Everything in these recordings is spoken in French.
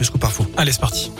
le scoop info. Allez, c'est parti.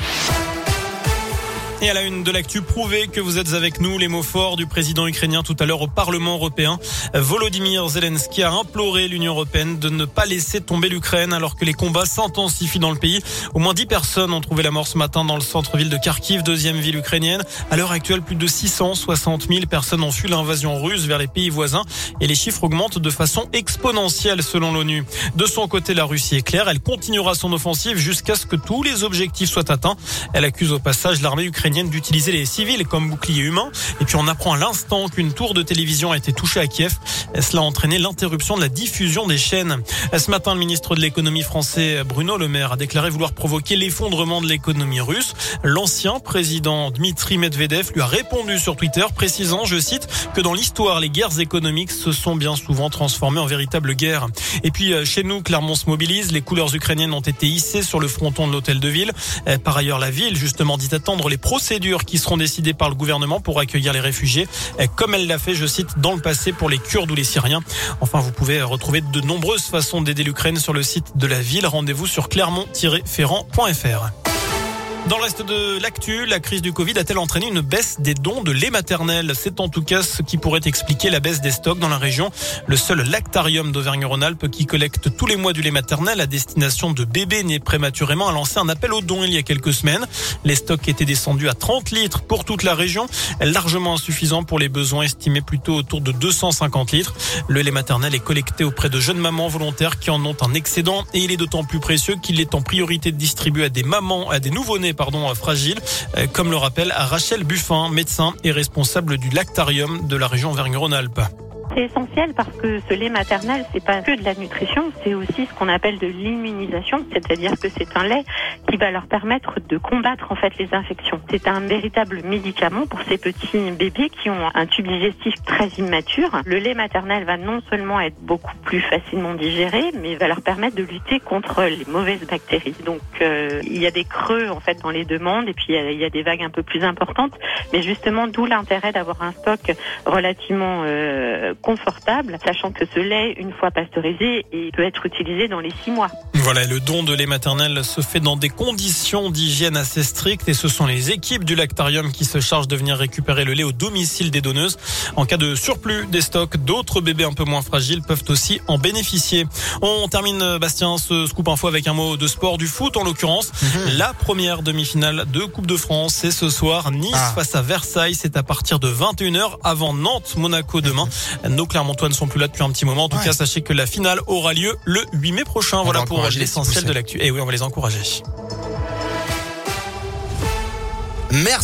Et à la une de l'actu, prouvez que vous êtes avec nous. Les mots forts du président ukrainien tout à l'heure au Parlement européen. Volodymyr Zelensky a imploré l'Union européenne de ne pas laisser tomber l'Ukraine alors que les combats s'intensifient dans le pays. Au moins 10 personnes ont trouvé la mort ce matin dans le centre-ville de Kharkiv, deuxième ville ukrainienne. À l'heure actuelle, plus de 660 000 personnes ont fui l'invasion russe vers les pays voisins et les chiffres augmentent de façon exponentielle selon l'ONU. De son côté, la Russie est claire. Elle continuera son offensive jusqu'à ce que tous les objectifs soient atteints. Elle accuse au passage l'armée ukrainienne d'utiliser les civils comme bouclier humain. Et puis on apprend à l'instant qu'une tour de télévision a été touchée à Kiev. Cela a entraîné l'interruption de la diffusion des chaînes. Ce matin, le ministre de l'économie français Bruno Le Maire a déclaré vouloir provoquer l'effondrement de l'économie russe. L'ancien président Dmitri Medvedev lui a répondu sur Twitter précisant, je cite, que dans l'histoire, les guerres économiques se sont bien souvent transformées en véritables guerres. Et puis euh, chez nous, Clermont se mobilise. Les couleurs ukrainiennes ont été hissées sur le fronton de l'hôtel de ville. Par ailleurs, la ville, justement, dit attendre les procédures qui seront décidées par le gouvernement pour accueillir les réfugiés, comme elle l'a fait, je cite, dans le passé pour les Kurdes ou les Syriens. Enfin, vous pouvez retrouver de nombreuses façons d'aider l'Ukraine sur le site de la ville. Rendez-vous sur clermont-ferrand.fr. Dans le reste de l'actu, la crise du Covid a-t-elle entraîné une baisse des dons de lait maternel? C'est en tout cas ce qui pourrait expliquer la baisse des stocks dans la région. Le seul lactarium d'Auvergne-Rhône-Alpes qui collecte tous les mois du lait maternel à destination de bébés nés prématurément a lancé un appel aux dons il y a quelques semaines. Les stocks étaient descendus à 30 litres pour toute la région, largement insuffisant pour les besoins estimés plutôt autour de 250 litres. Le lait maternel est collecté auprès de jeunes mamans volontaires qui en ont un excédent et il est d'autant plus précieux qu'il est en priorité de distribuer à des mamans, à des nouveau-nés pardon, fragile, euh, comme le rappelle Rachel Buffin, médecin et responsable du lactarium de la région Auvergne-Rhône-Alpes. C'est essentiel parce que ce lait maternel, c'est pas que de la nutrition, c'est aussi ce qu'on appelle de l'immunisation, c'est-à-dire que c'est un lait qui va leur permettre de combattre en fait les infections. C'est un véritable médicament pour ces petits bébés qui ont un tube digestif très immature. Le lait maternel va non seulement être beaucoup plus facilement digéré, mais va leur permettre de lutter contre les mauvaises bactéries. Donc euh, il y a des creux en fait dans les demandes et puis il y, a, des vagues un peu plus importantes, mais justement d'où l'intérêt d'avoir un stock relativement euh, confortable, sachant que ce lait, une fois pasteurisé, peut être utilisé dans les six mois. Voilà, le don de lait maternel se fait dans des conditions d'hygiène assez strictes et ce sont les équipes du lactarium qui se chargent de venir récupérer le lait au domicile des donneuses. En cas de surplus des stocks, d'autres bébés un peu moins fragiles peuvent aussi en bénéficier. On termine, Bastien, ce scoop info avec un mot de sport du foot, en l'occurrence. Mhm. La première demi-finale de Coupe de France, c'est ce soir. Nice ah. face à Versailles, c'est à partir de 21h avant Nantes, Monaco demain. Nos Clermontois ne sont plus là depuis un petit moment. En tout cas, sachez que la finale aura lieu le 8 mai prochain. voilà pour l'essentiel de l'actu. Et oui, on va les encourager. Merci.